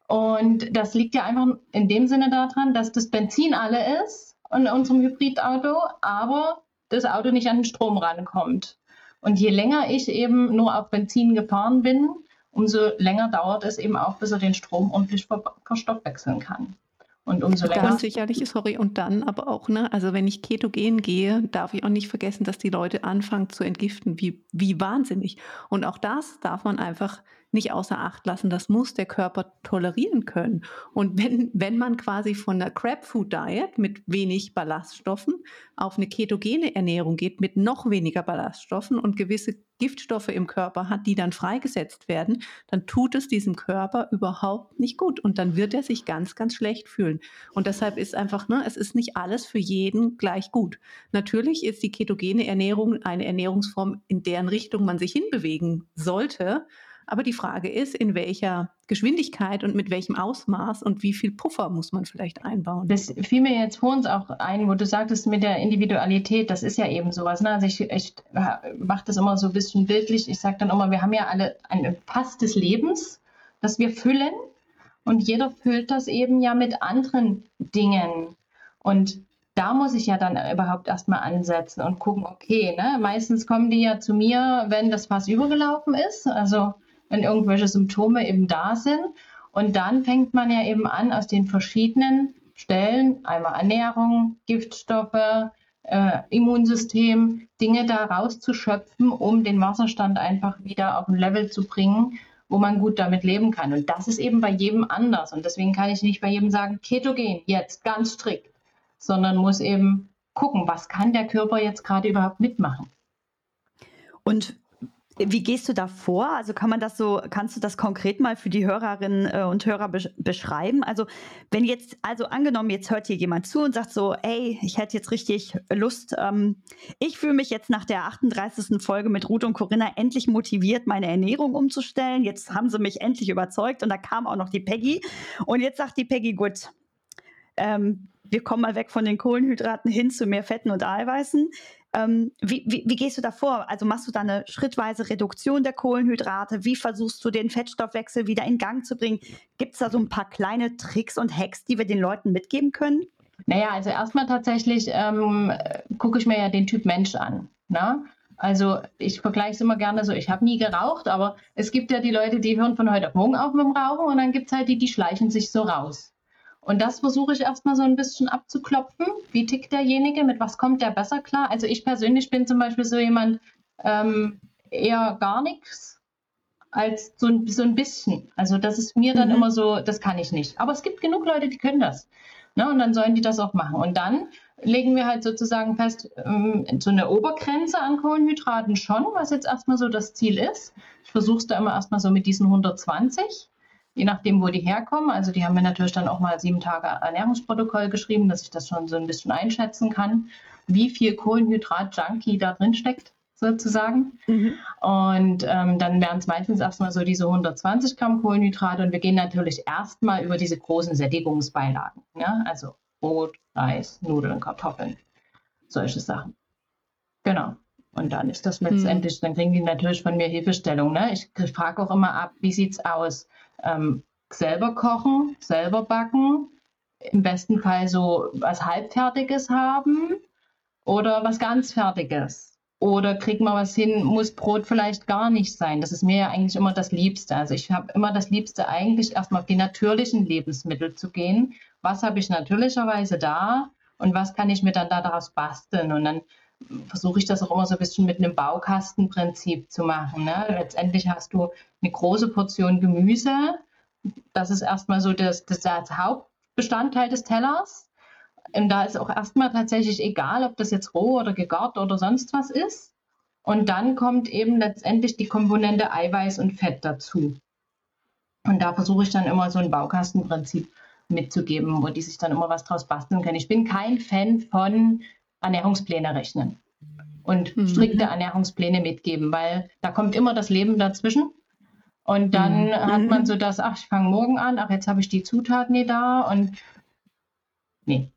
Und das liegt ja einfach in dem Sinne daran, dass das Benzin alle ist in unserem Hybridauto, aber das Auto nicht an den Strom rankommt. Und je länger ich eben nur auf Benzin gefahren bin, umso länger dauert es eben auch, bis er den Strom ordentlich verstoffwechseln kann. Und umso länger. Und sicherlich, sorry, und dann aber auch, ne, also wenn ich ketogen gehe, darf ich auch nicht vergessen, dass die Leute anfangen zu entgiften, wie, wie wahnsinnig. Und auch das darf man einfach nicht außer Acht lassen. Das muss der Körper tolerieren können. Und wenn, wenn man quasi von einer Crab Food Diet mit wenig Ballaststoffen auf eine ketogene Ernährung geht mit noch weniger Ballaststoffen und gewisse Giftstoffe im Körper hat, die dann freigesetzt werden, dann tut es diesem Körper überhaupt nicht gut und dann wird er sich ganz, ganz schlecht fühlen. Und deshalb ist einfach, ne, es ist nicht alles für jeden gleich gut. Natürlich ist die ketogene Ernährung eine Ernährungsform, in deren Richtung man sich hinbewegen sollte. Aber die Frage ist, in welcher Geschwindigkeit und mit welchem Ausmaß und wie viel Puffer muss man vielleicht einbauen? Das fiel mir jetzt vor uns auch ein, wo du sagtest mit der Individualität, das ist ja eben sowas. Ne? Also ich, ich mache das immer so ein bisschen bildlich. Ich sage dann immer, wir haben ja alle ein Pass des Lebens, das wir füllen. Und jeder füllt das eben ja mit anderen Dingen. Und da muss ich ja dann überhaupt erstmal ansetzen und gucken, okay, ne, meistens kommen die ja zu mir, wenn das Fass übergelaufen ist. Also wenn irgendwelche Symptome eben da sind. Und dann fängt man ja eben an, aus den verschiedenen Stellen, einmal Ernährung, Giftstoffe, äh, Immunsystem, Dinge da rauszuschöpfen, um den Wasserstand einfach wieder auf ein Level zu bringen, wo man gut damit leben kann. Und das ist eben bei jedem anders. Und deswegen kann ich nicht bei jedem sagen, ketogen, jetzt ganz strikt, sondern muss eben gucken, was kann der Körper jetzt gerade überhaupt mitmachen. Und wie gehst du da vor? Also kann man das so, kannst du das konkret mal für die Hörerinnen äh, und Hörer beschreiben? Also wenn jetzt, also angenommen, jetzt hört hier jemand zu und sagt so, ey, ich hätte jetzt richtig Lust, ähm, ich fühle mich jetzt nach der 38. Folge mit Ruth und Corinna endlich motiviert, meine Ernährung umzustellen. Jetzt haben sie mich endlich überzeugt und da kam auch noch die Peggy. Und jetzt sagt die Peggy, gut, ähm, wir kommen mal weg von den Kohlenhydraten hin zu mehr Fetten und Eiweißen. Ähm, wie, wie, wie, gehst du da vor? Also machst du da eine schrittweise Reduktion der Kohlenhydrate? Wie versuchst du den Fettstoffwechsel wieder in Gang zu bringen? Gibt es da so ein paar kleine Tricks und Hacks, die wir den Leuten mitgeben können? Naja, also erstmal tatsächlich ähm, gucke ich mir ja den Typ Mensch an. Ne? Also ich vergleiche es immer gerne so, ich habe nie geraucht, aber es gibt ja die Leute, die hören von heute auf morgen auf mit dem Rauchen und dann gibt es halt die, die schleichen sich so raus. Und das versuche ich erstmal so ein bisschen abzuklopfen. Wie tickt derjenige? Mit was kommt der besser klar? Also ich persönlich bin zum Beispiel so jemand, ähm, eher gar nichts als so ein, so ein bisschen. Also das ist mir dann mhm. immer so, das kann ich nicht. Aber es gibt genug Leute, die können das. Ne? Und dann sollen die das auch machen. Und dann legen wir halt sozusagen fest, ähm, so eine Obergrenze an Kohlenhydraten schon, was jetzt erstmal so das Ziel ist. Ich versuche es da immer erstmal so mit diesen 120 je nachdem, wo die herkommen. Also die haben mir natürlich dann auch mal sieben Tage Ernährungsprotokoll geschrieben, dass ich das schon so ein bisschen einschätzen kann, wie viel Kohlenhydrat-Junkie da drin steckt sozusagen. Mhm. Und ähm, dann wären es meistens erstmal so diese 120 Gramm Kohlenhydrate und wir gehen natürlich erstmal über diese großen Sättigungsbeilagen. Ja? Also Brot, Reis, Nudeln, Kartoffeln, solche Sachen. Genau. Und dann ist das letztendlich, mhm. dann kriegen die natürlich von mir Hilfestellung. Ne? Ich frage auch immer ab, wie sieht es aus? Ähm, selber kochen, selber backen, im besten Fall so was Halbfertiges haben oder was ganz Fertiges. Oder kriegt man was hin, muss Brot vielleicht gar nicht sein. Das ist mir ja eigentlich immer das Liebste. Also ich habe immer das Liebste eigentlich erstmal auf die natürlichen Lebensmittel zu gehen. Was habe ich natürlicherweise da und was kann ich mir dann daraus basteln? Und dann versuche ich das auch immer so ein bisschen mit einem Baukastenprinzip zu machen. Ne? Letztendlich hast du eine große Portion Gemüse. Das ist erstmal so das, das, das Hauptbestandteil des Tellers. Und da ist auch erstmal tatsächlich egal, ob das jetzt roh oder gegart oder sonst was ist. Und dann kommt eben letztendlich die Komponente Eiweiß und Fett dazu. Und da versuche ich dann immer so ein Baukastenprinzip mitzugeben, wo die sich dann immer was draus basteln können. Ich bin kein Fan von Ernährungspläne rechnen und mhm. strikte Ernährungspläne mitgeben, weil da kommt immer das Leben dazwischen. Und dann mhm. hat man so das, ach, ich fange morgen an, ach, jetzt habe ich die Zutaten nicht da und nee.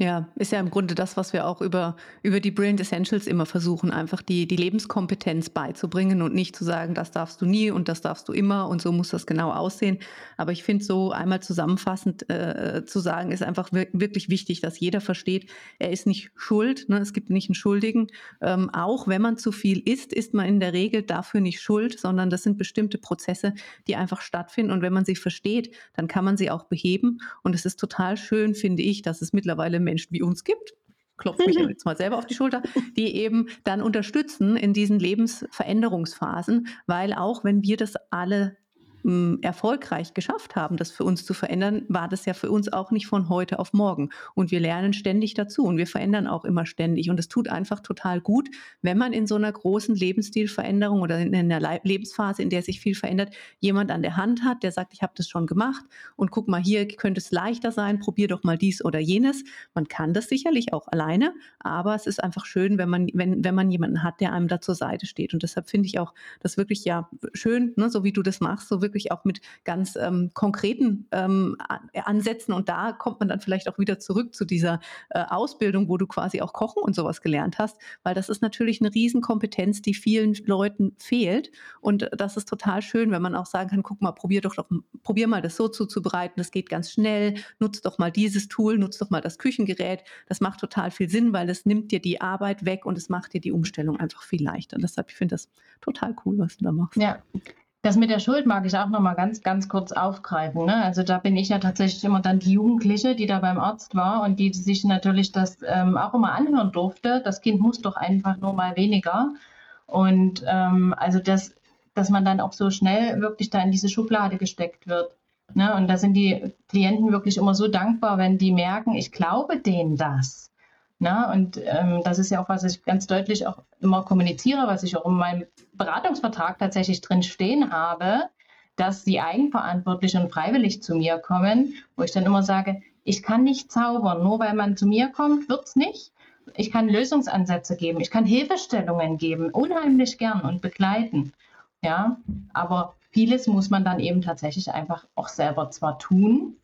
Ja, ist ja im Grunde das, was wir auch über, über die Brilliant Essentials immer versuchen, einfach die, die Lebenskompetenz beizubringen und nicht zu sagen, das darfst du nie und das darfst du immer und so muss das genau aussehen. Aber ich finde so einmal zusammenfassend äh, zu sagen, ist einfach wirklich wichtig, dass jeder versteht, er ist nicht schuld, ne? es gibt nicht einen Schuldigen. Ähm, auch wenn man zu viel isst, ist man in der Regel dafür nicht schuld, sondern das sind bestimmte Prozesse, die einfach stattfinden. Und wenn man sie versteht, dann kann man sie auch beheben. Und es ist total schön, finde ich, dass es mittlerweile Menschen wie uns gibt, klopfe mich jetzt mal selber auf die Schulter, die eben dann unterstützen in diesen Lebensveränderungsphasen, weil auch wenn wir das alle erfolgreich geschafft haben, das für uns zu verändern, war das ja für uns auch nicht von heute auf morgen. Und wir lernen ständig dazu und wir verändern auch immer ständig. Und es tut einfach total gut, wenn man in so einer großen Lebensstilveränderung oder in einer Lebensphase, in der sich viel verändert, jemand an der Hand hat, der sagt, ich habe das schon gemacht und guck mal, hier könnte es leichter sein, probier doch mal dies oder jenes. Man kann das sicherlich auch alleine, aber es ist einfach schön, wenn man, wenn, wenn man jemanden hat, der einem da zur Seite steht. Und deshalb finde ich auch das wirklich ja schön, ne, so wie du das machst, so wirklich wirklich auch mit ganz ähm, konkreten ähm, Ansätzen. Und da kommt man dann vielleicht auch wieder zurück zu dieser äh, Ausbildung, wo du quasi auch Kochen und sowas gelernt hast, weil das ist natürlich eine Riesenkompetenz, die vielen Leuten fehlt. Und das ist total schön, wenn man auch sagen kann, guck mal, probier doch, doch probier mal das so zuzubereiten, das geht ganz schnell, nutz doch mal dieses Tool, nutz doch mal das Küchengerät. Das macht total viel Sinn, weil es nimmt dir die Arbeit weg und es macht dir die Umstellung einfach viel leichter. Und deshalb, ich finde das total cool, was du da machst. Ja, das mit der Schuld mag ich auch noch mal ganz, ganz kurz aufgreifen. Ne? Also da bin ich ja tatsächlich immer dann die Jugendliche, die da beim Arzt war und die sich natürlich das ähm, auch immer anhören durfte. Das Kind muss doch einfach nur mal weniger. Und ähm, also das, dass man dann auch so schnell wirklich da in diese Schublade gesteckt wird. Ne? Und da sind die Klienten wirklich immer so dankbar, wenn die merken, ich glaube denen das. Na, und ähm, das ist ja auch, was ich ganz deutlich auch immer kommuniziere, was ich auch in meinem Beratungsvertrag tatsächlich drin stehen habe, dass die eigenverantwortlich und freiwillig zu mir kommen, wo ich dann immer sage, ich kann nicht zaubern, nur weil man zu mir kommt, wird es nicht. Ich kann Lösungsansätze geben, ich kann Hilfestellungen geben, unheimlich gern und begleiten. Ja, aber vieles muss man dann eben tatsächlich einfach auch selber zwar tun,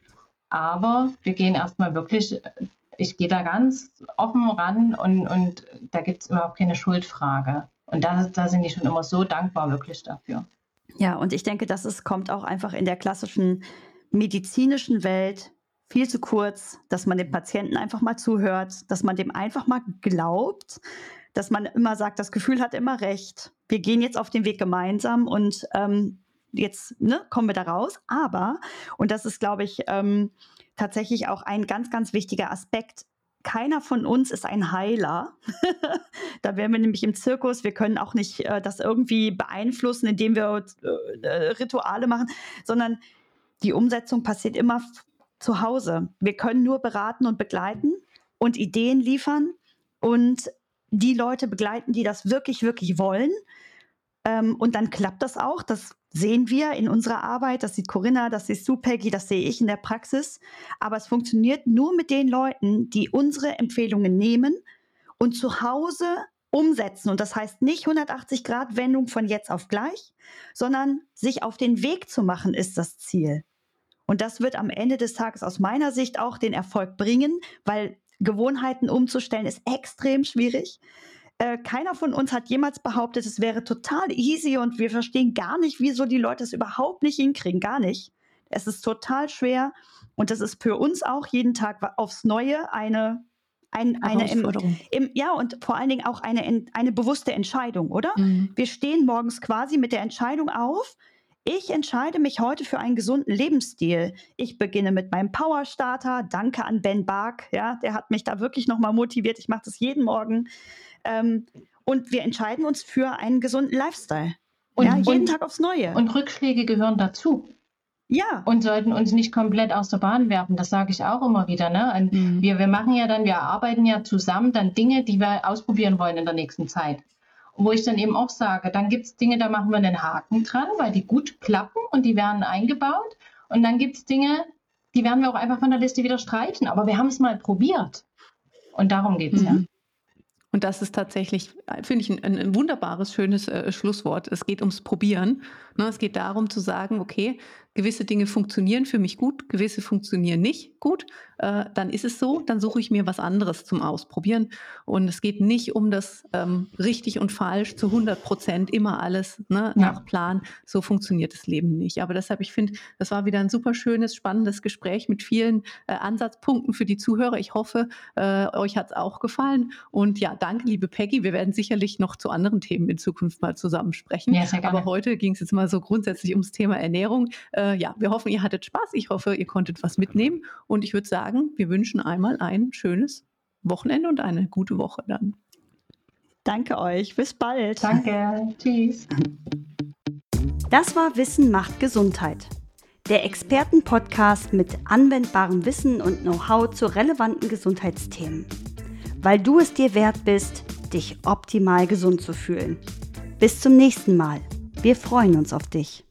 aber wir gehen erstmal wirklich ich gehe da ganz offen ran und, und da gibt es überhaupt keine Schuldfrage. Und da, da sind die schon immer so dankbar wirklich dafür. Ja, und ich denke, das ist, kommt auch einfach in der klassischen medizinischen Welt viel zu kurz, dass man dem Patienten einfach mal zuhört, dass man dem einfach mal glaubt, dass man immer sagt, das Gefühl hat immer recht. Wir gehen jetzt auf den Weg gemeinsam und ähm, jetzt ne, kommen wir da raus. Aber, und das ist, glaube ich, ähm, tatsächlich auch ein ganz, ganz wichtiger Aspekt. Keiner von uns ist ein Heiler. da wären wir nämlich im Zirkus. Wir können auch nicht äh, das irgendwie beeinflussen, indem wir äh, Rituale machen, sondern die Umsetzung passiert immer zu Hause. Wir können nur beraten und begleiten und Ideen liefern und die Leute begleiten, die das wirklich, wirklich wollen. Ähm, und dann klappt das auch. Das sehen wir in unserer Arbeit, das sieht Corinna, das siehst du, Peggy, das sehe ich in der Praxis. Aber es funktioniert nur mit den Leuten, die unsere Empfehlungen nehmen und zu Hause umsetzen. Und das heißt nicht 180 Grad Wendung von jetzt auf gleich, sondern sich auf den Weg zu machen, ist das Ziel. Und das wird am Ende des Tages aus meiner Sicht auch den Erfolg bringen, weil Gewohnheiten umzustellen ist extrem schwierig. Äh, keiner von uns hat jemals behauptet, es wäre total easy und wir verstehen gar nicht, wieso die Leute es überhaupt nicht hinkriegen. Gar nicht. Es ist total schwer und das ist für uns auch jeden Tag aufs Neue eine ein, eine im, im, ja und vor allen Dingen auch eine, eine bewusste Entscheidung, oder? Mhm. Wir stehen morgens quasi mit der Entscheidung auf. Ich entscheide mich heute für einen gesunden Lebensstil. Ich beginne mit meinem Power Starter. Danke an Ben Bark, ja, der hat mich da wirklich nochmal motiviert. Ich mache das jeden Morgen. Ähm, und wir entscheiden uns für einen gesunden Lifestyle. Und, ja, jeden und, Tag aufs Neue. Und Rückschläge gehören dazu. Ja. Und sollten uns nicht komplett aus der Bahn werfen. Das sage ich auch immer wieder. Ne? Mhm. Wir, wir machen ja dann, wir arbeiten ja zusammen dann Dinge, die wir ausprobieren wollen in der nächsten Zeit. Wo ich dann eben auch sage, dann gibt es Dinge, da machen wir einen Haken dran, weil die gut klappen und die werden eingebaut. Und dann gibt es Dinge, die werden wir auch einfach von der Liste wieder streichen. Aber wir haben es mal probiert. Und darum geht es mhm. ja. Und das ist tatsächlich, finde ich, ein, ein, wunderbares, schönes äh, Schlusswort. Es geht ums Probieren. Ne? Es geht darum zu sagen, okay, gewisse Dinge funktionieren für mich gut, gewisse funktionieren nicht gut, äh, dann ist es so, dann suche ich mir was anderes zum Ausprobieren. Und es geht nicht um das ähm, richtig und falsch zu 100 Prozent, immer alles ne, ja. nach Plan. So funktioniert das Leben nicht. Aber deshalb, ich finde, das war wieder ein super schönes, spannendes Gespräch mit vielen äh, Ansatzpunkten für die Zuhörer. Ich hoffe, äh, euch hat es auch gefallen. Und ja, danke, liebe Peggy. Wir werden sicherlich noch zu anderen Themen in Zukunft mal zusammen sprechen. Ja, Aber heute ging es jetzt mal so grundsätzlich ums Thema Ernährung. Äh, ja, wir hoffen, ihr hattet Spaß. Ich hoffe, ihr konntet was mitnehmen. Und ich würde sagen, wir wünschen einmal ein schönes Wochenende und eine gute Woche dann. Danke euch. Bis bald. Danke. Tschüss. Das war Wissen macht Gesundheit. Der Expertenpodcast mit anwendbarem Wissen und Know-how zu relevanten Gesundheitsthemen. Weil du es dir wert bist, dich optimal gesund zu fühlen. Bis zum nächsten Mal. Wir freuen uns auf dich.